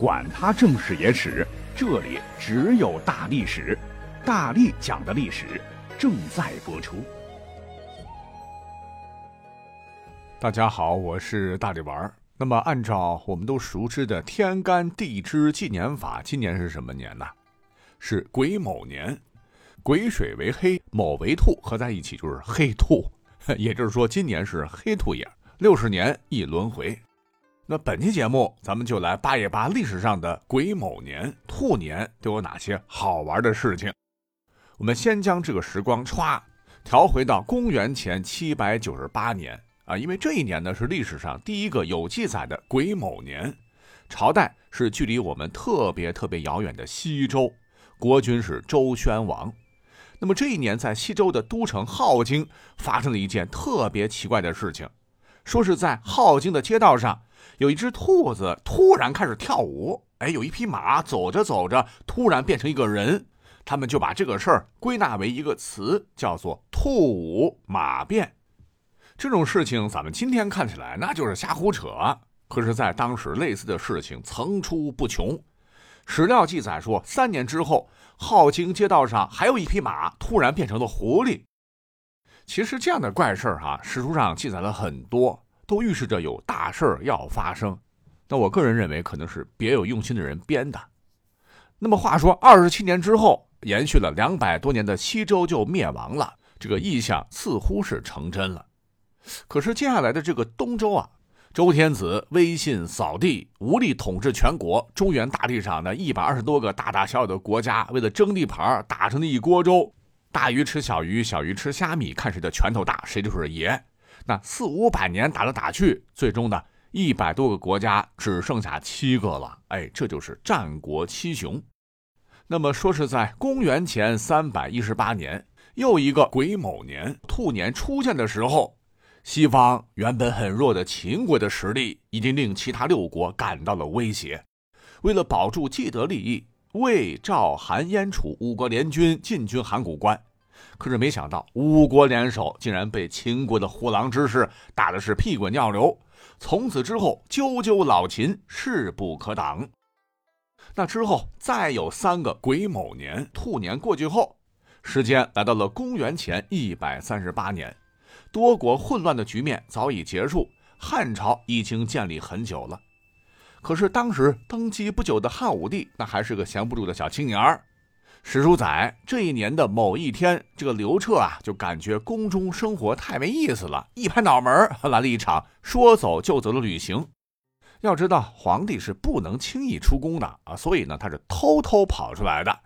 管他正史野史，这里只有大历史，大力讲的历史正在播出。大家好，我是大力丸儿。那么，按照我们都熟知的天干地支纪年法，今年是什么年呢？是癸卯年。癸水为黑，卯为兔，合在一起就是黑兔。也就是说，今年是黑兔年，六十年一轮回。那本期节目，咱们就来扒一扒历史上的癸卯年、兔年都有哪些好玩的事情。我们先将这个时光歘调回到公元前七百九十八年啊，因为这一年呢是历史上第一个有记载的癸卯年，朝代是距离我们特别特别遥远的西周，国君是周宣王。那么这一年，在西周的都城镐京发生了一件特别奇怪的事情，说是在镐京的街道上。有一只兔子突然开始跳舞，哎，有一匹马走着走着突然变成一个人，他们就把这个事儿归纳为一个词，叫做“兔舞马变”。这种事情咱们今天看起来那就是瞎胡扯，可是，在当时类似的事情层出不穷。史料记载说，三年之后，镐京街道上还有一匹马突然变成了狐狸。其实这样的怪事儿哈，史书上记载了很多。都预示着有大事儿要发生，那我个人认为可能是别有用心的人编的。那么话说，二十七年之后，延续了两百多年的西周就灭亡了，这个意象似乎是成真了。可是接下来的这个东周啊，周天子威信扫地，无力统治全国，中原大地上的一百二十多个大大小小的国家，为了争地盘，打成了一锅粥，大鱼吃小鱼，小鱼吃虾米，看谁的拳头大，谁就是爷。那四五百年打来打去，最终呢，一百多个国家只剩下七个了。哎，这就是战国七雄。那么说是在公元前三百一十八年，又一个癸卯年兔年出现的时候，西方原本很弱的秦国的实力已经令其他六国感到了威胁。为了保住既得利益，魏、赵、韩、燕、楚五国联军进军函谷关。可是没想到，五国联手竟然被秦国的虎狼之师打的是屁滚尿流。从此之后，赳赳老秦势不可挡。那之后，再有三个癸卯年、兔年过去后，时间来到了公元前一百三十八年，多国混乱的局面早已结束，汉朝已经建立很久了。可是当时登基不久的汉武帝，那还是个闲不住的小青年儿。史书载，这一年的某一天，这个刘彻啊，就感觉宫中生活太没意思了，一拍脑门来了一场说走就走的旅行。要知道，皇帝是不能轻易出宫的啊，所以呢，他是偷偷跑出来的。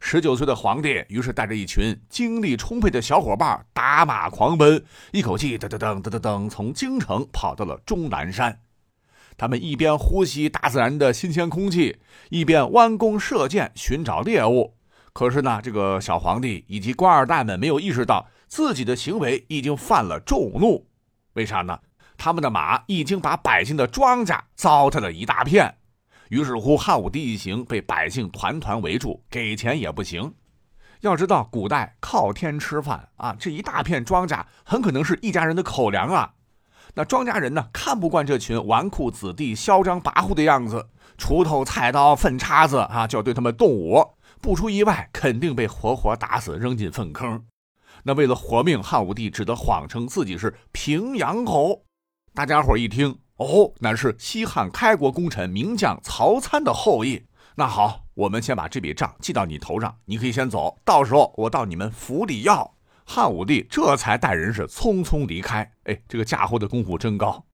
十九岁的皇帝于是带着一群精力充沛的小伙伴打马狂奔，一口气噔噔噔噔噔噔从京城跑到了终南山。他们一边呼吸大自然的新鲜空气，一边弯弓射箭寻找猎物。可是呢，这个小皇帝以及官二代们没有意识到自己的行为已经犯了众怒。为啥呢？他们的马已经把百姓的庄稼糟蹋了一大片。于是乎，汉武帝一行被百姓团团围住，给钱也不行。要知道，古代靠天吃饭啊，这一大片庄稼很可能是一家人的口粮啊。那庄稼人呢，看不惯这群纨绔子弟嚣张跋扈的样子，锄头、菜刀、粪叉子啊，就要对他们动武。不出意外，肯定被活活打死，扔进粪坑。那为了活命，汉武帝只得谎称自己是平阳侯。大家伙一听，哦，乃是西汉开国功臣名将曹参的后裔。那好，我们先把这笔账记到你头上，你可以先走，到时候我到你们府里要。汉武帝这才带人是匆匆离开。哎，这个嫁祸的功夫真高。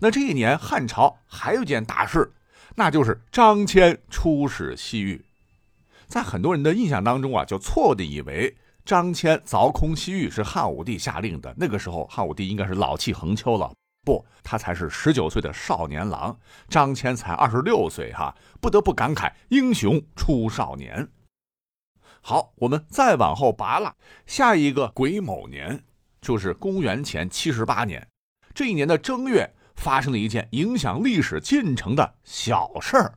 那这一年，汉朝还有一件大事，那就是张骞出使西域。在很多人的印象当中啊，就错误的以为张骞凿空西域是汉武帝下令的。那个时候，汉武帝应该是老气横秋了。不，他才是十九岁的少年郎，张骞才二十六岁。哈，不得不感慨英雄出少年。好，我们再往后拔了，下一个癸卯年就是公元前七十八年。这一年的正月，发生了一件影响历史进程的小事儿。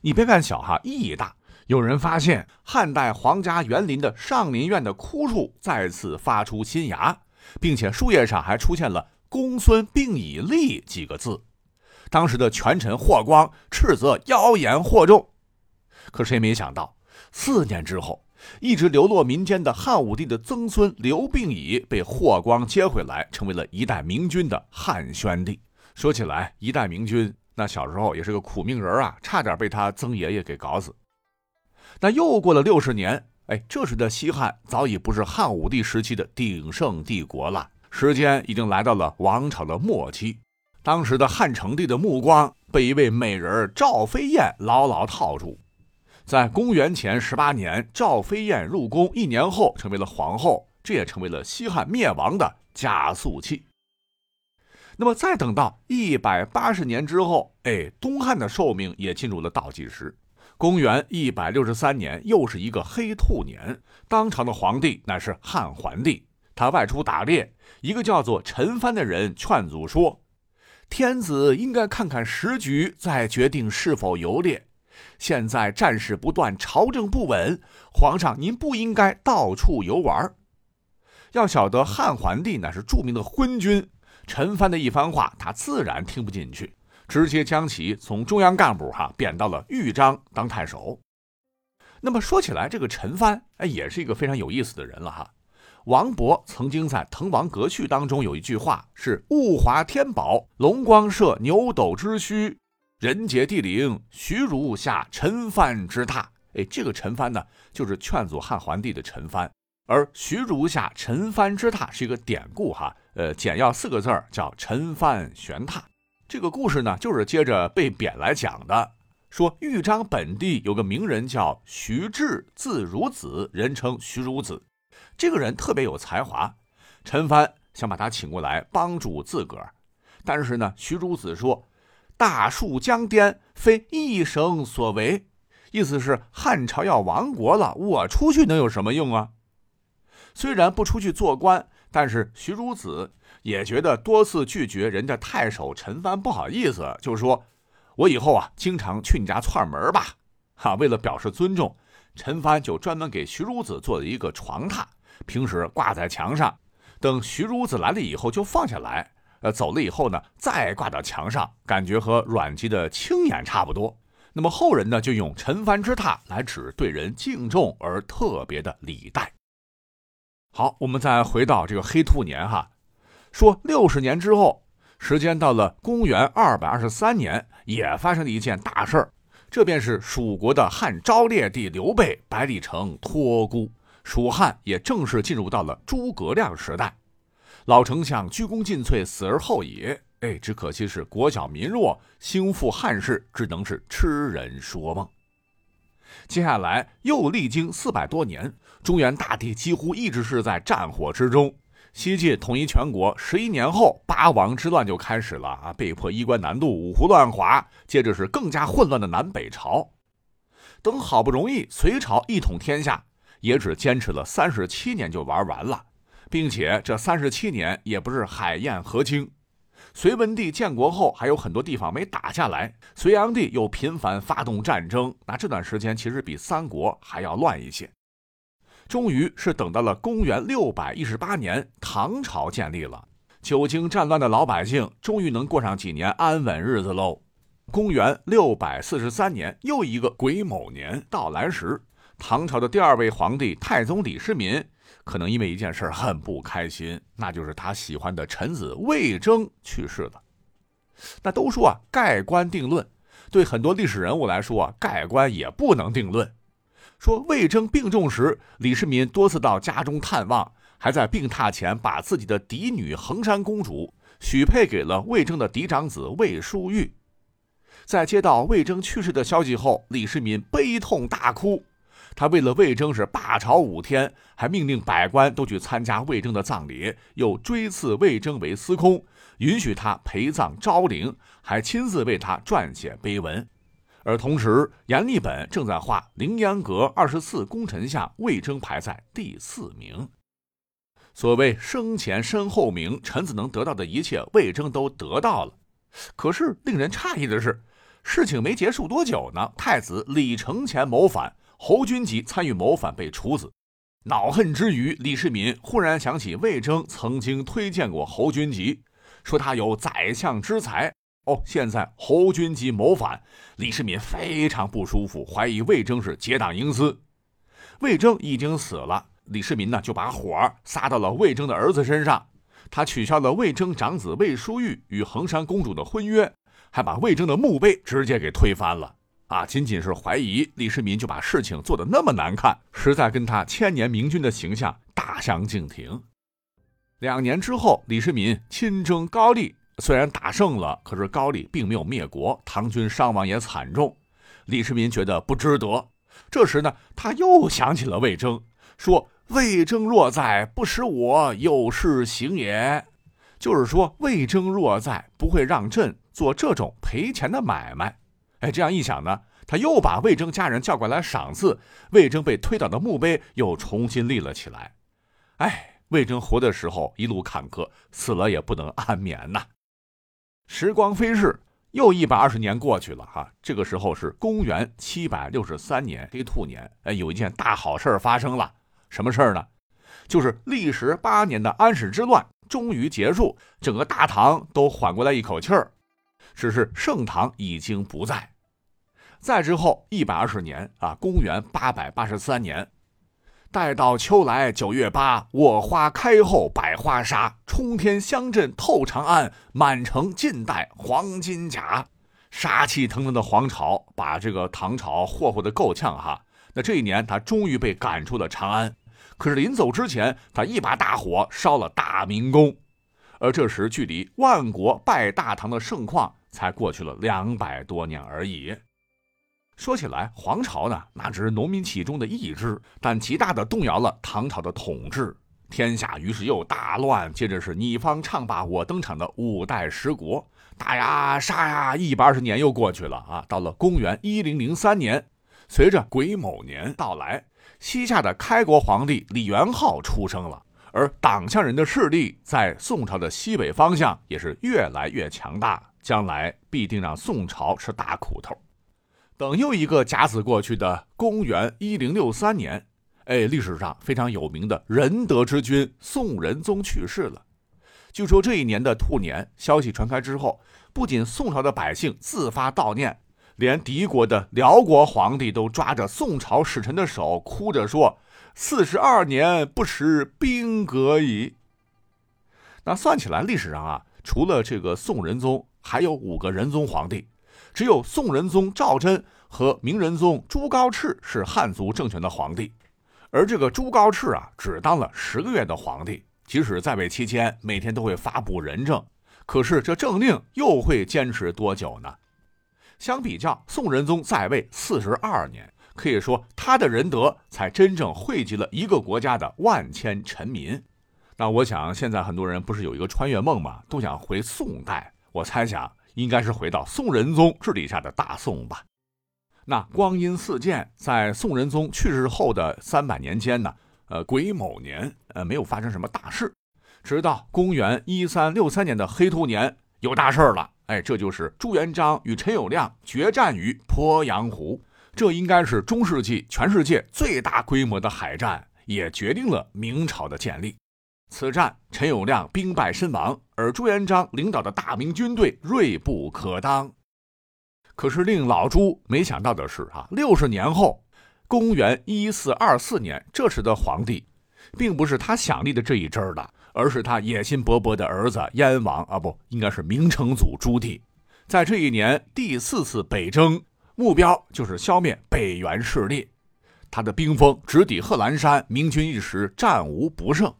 你别看小哈，意义大。有人发现汉代皇家园林的上林苑的枯树再次发出新芽，并且树叶上还出现了“公孙并以立”几个字。当时的权臣霍光斥责妖言惑众。可谁没想到，四年之后，一直流落民间的汉武帝的曾孙刘病已被霍光接回来，成为了一代明君的汉宣帝。说起来，一代明君，那小时候也是个苦命人啊，差点被他曾爷爷给搞死。那又过了六十年，哎，这时的西汉早已不是汉武帝时期的鼎盛帝国了，时间已经来到了王朝的末期。当时的汉成帝的目光被一位美人赵飞燕牢牢套住。在公元前十八年，赵飞燕入宫一年后成为了皇后，这也成为了西汉灭亡的加速器。那么再等到一百八十年之后，哎，东汉的寿命也进入了倒计时。公元一百六十三年，又是一个黑兔年。当朝的皇帝乃是汉桓帝，他外出打猎，一个叫做陈蕃的人劝阻说：“天子应该看看时局，再决定是否游猎。现在战事不断，朝政不稳，皇上您不应该到处游玩。”要晓得，汉桓帝乃是著名的昏君，陈蕃的一番话，他自然听不进去。直接将其从中央干部哈贬到了豫章当太守。那么说起来，这个陈蕃哎也是一个非常有意思的人了哈。王勃曾经在《滕王阁序》当中有一句话是“物华天宝，龙光射牛斗之墟，人杰地灵，徐如下陈蕃之榻”。哎，这个陈蕃呢，就是劝阻汉桓帝的陈蕃，而徐如下陈蕃之榻是一个典故哈。呃，简要四个字儿叫陈蕃悬榻。这个故事呢，就是接着被贬来讲的。说豫章本地有个名人叫徐志，字孺子，人称徐孺子。这个人特别有才华，陈蕃想把他请过来帮助自个儿。但是呢，徐孺子说：“大树将颠，非一生所为。”意思是汉朝要亡国了，我出去能有什么用啊？虽然不出去做官，但是徐孺子。也觉得多次拒绝人家太守陈蕃不好意思，就说：“我以后啊，经常去你家串门吧。”哈，为了表示尊重，陈蕃就专门给徐孺子做了一个床榻，平时挂在墙上，等徐孺子来了以后就放下来，呃，走了以后呢，再挂到墙上，感觉和阮籍的青眼差不多。那么后人呢，就用陈蕃之榻来指对人敬重而特别的礼待。好，我们再回到这个黑兔年哈。说六十年之后，时间到了公元二百二十三年，也发生了一件大事儿，这便是蜀国的汉昭烈帝刘备百里城托孤，蜀汉也正式进入到了诸葛亮时代。老丞相鞠躬尽瘁，死而后已。哎，只可惜是国小民弱，兴复汉室只能是痴人说梦。接下来又历经四百多年，中原大地几乎一直是在战火之中。西晋统一全国十一年后，八王之乱就开始了啊！被迫衣冠南渡，五胡乱华，接着是更加混乱的南北朝。等好不容易隋朝一统天下，也只坚持了三十七年就玩完了，并且这三十七年也不是海晏河清。隋文帝建国后，还有很多地方没打下来，隋炀帝又频繁发动战争，那这段时间其实比三国还要乱一些。终于是等到了公元六百一十八年，唐朝建立了。久经战乱的老百姓终于能过上几年安稳日子喽。公元六百四十三年，又一个癸卯年到来时，唐朝的第二位皇帝太宗李世民，可能因为一件事很不开心，那就是他喜欢的臣子魏征去世了。那都说啊，盖棺定论，对很多历史人物来说啊，盖棺也不能定论。说魏征病重时，李世民多次到家中探望，还在病榻前把自己的嫡女衡山公主许配给了魏征的嫡长子魏淑玉。在接到魏征去世的消息后，李世民悲痛大哭。他为了魏征是罢朝五天，还命令百官都去参加魏征的葬礼，又追赐魏征为司空，允许他陪葬昭陵，还亲自为他撰写碑文。而同时，阎立本正在画凌烟阁二十四功臣像，魏征排在第四名。所谓生前身后名，臣子能得到的一切，魏征都得到了。可是令人诧异的是，事情没结束多久呢，太子李承乾谋反，侯君集参与谋反被处死。恼恨之余，李世民忽然想起魏征曾经推荐过侯君集，说他有宰相之才。哦，现在侯君集谋反，李世民非常不舒服，怀疑魏征是结党营私。魏征已经死了，李世民呢就把火撒到了魏征的儿子身上，他取消了魏征长子魏书玉与衡山公主的婚约，还把魏征的墓碑直接给推翻了。啊，仅仅是怀疑李世民就把事情做得那么难看，实在跟他千年明君的形象大相径庭。两年之后，李世民亲征高丽。虽然打胜了，可是高丽并没有灭国，唐军伤亡也惨重。李世民觉得不值得。这时呢，他又想起了魏征，说：“魏征若在，不使我有事行也。”就是说，魏征若在，不会让朕做这种赔钱的买卖。哎，这样一想呢，他又把魏征家人叫过来赏赐。魏征被推倒的墓碑又重新立了起来。哎，魏征活的时候一路坎坷，死了也不能安眠呐。时光飞逝，又一百二十年过去了哈。这个时候是公元七百六十三年黑兔年，哎，有一件大好事发生了。什么事儿呢？就是历时八年的安史之乱终于结束，整个大唐都缓过来一口气儿。只是盛唐已经不在。再之后一百二十年啊，公元八百八十三年。待到秋来九月八，我花开后百花杀，冲天香阵透长安，满城尽带黄金甲。杀气腾腾的皇朝把这个唐朝霍霍的够呛哈。那这一年他终于被赶出了长安，可是临走之前，他一把大火烧了大明宫。而这时距离万国拜大唐的盛况才过去了两百多年而已。说起来，黄巢呢，那只是农民起义中的一支，但极大的动摇了唐朝的统治，天下于是又大乱。接着是你方唱罢我登场的五代十国，打呀杀呀，一百二十年又过去了啊！到了公元一零零三年，随着癸卯年到来，西夏的开国皇帝李元昊出生了，而党项人的势力在宋朝的西北方向也是越来越强大，将来必定让宋朝吃大苦头。等又一个甲子过去的公元一零六三年，哎，历史上非常有名的仁德之君宋仁宗去世了。据说这一年的兔年，消息传开之后，不仅宋朝的百姓自发悼念，连敌国的辽国皇帝都抓着宋朝使臣的手，哭着说：“四十二年不识兵革矣。”那算起来，历史上啊，除了这个宋仁宗，还有五个仁宗皇帝。只有宋仁宗赵祯和明仁宗朱高炽是汉族政权的皇帝，而这个朱高炽啊，只当了十个月的皇帝。即使在位期间每天都会发布仁政，可是这政令又会坚持多久呢？相比较，宋仁宗在位四十二年，可以说他的仁德才真正惠及了一个国家的万千臣民。那我想，现在很多人不是有一个穿越梦吗？都想回宋代。我猜想。应该是回到宋仁宗治理下的大宋吧。那光阴似箭，在宋仁宗去世后的三百年间呢，呃，癸卯年，呃，没有发生什么大事。直到公元一三六三年的黑兔年，有大事了。哎，这就是朱元璋与陈友谅决战于鄱阳湖，这应该是中世纪全世界最大规模的海战，也决定了明朝的建立。此战，陈友谅兵败身亡，而朱元璋领导的大明军队锐不可当。可是令老朱没想到的是，啊，六十年后，公元一四二四年，这时的皇帝，并不是他想立的这一支儿的，而是他野心勃勃的儿子燕王啊，不，应该是明成祖朱棣。在这一年第四次北征，目标就是消灭北元势力。他的兵锋直抵贺兰山，明军一时战无不胜。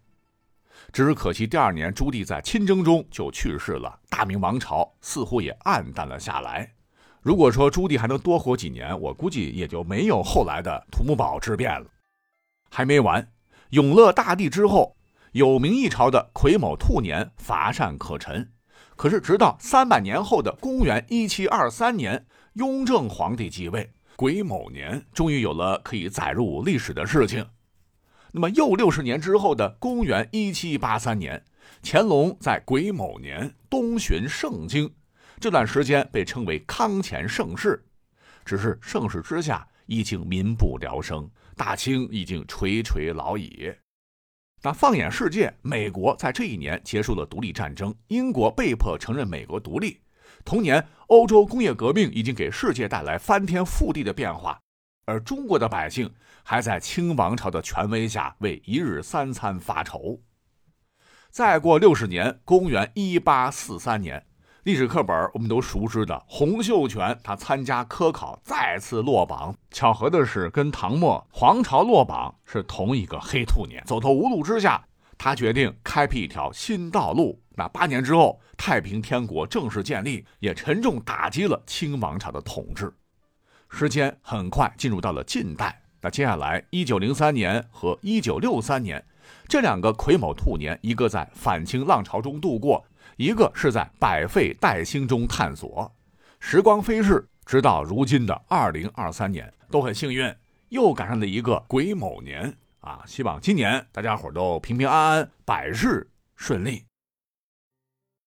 只是可惜，第二年朱棣在亲征中就去世了，大明王朝似乎也暗淡了下来。如果说朱棣还能多活几年，我估计也就没有后来的土木堡之变了。还没完，永乐大帝之后，有名一朝的癸卯兔年乏善可陈。可是直到三百年后的公元一七二三年，雍正皇帝继位，癸卯年终于有了可以载入历史的事情。那么又六十年之后的公元一七八三年，乾隆在癸卯年东巡盛京，这段时间被称为康乾盛世。只是盛世之下已经民不聊生，大清已经垂垂老矣。那放眼世界，美国在这一年结束了独立战争，英国被迫承认美国独立，同年，欧洲工业革命已经给世界带来翻天覆地的变化，而中国的百姓还在清王朝的权威下为一日三餐发愁。再过六十年，公元一八四三年，历史课本我们都熟知的洪秀全，他参加科考再次落榜。巧合的是，跟唐末皇朝落榜是同一个黑兔年。走投无路之下，他决定开辟一条新道路。那八年之后，太平天国正式建立，也沉重打击了清王朝的统治。时间很快进入到了近代。那接下来，一九零三年和一九六三年这两个癸卯兔年，一个在反清浪潮中度过，一个是在百废待兴中探索。时光飞逝，直到如今的二零二三年，都很幸运，又赶上了一个癸卯年啊！希望今年大家伙都平平安安，百事顺利。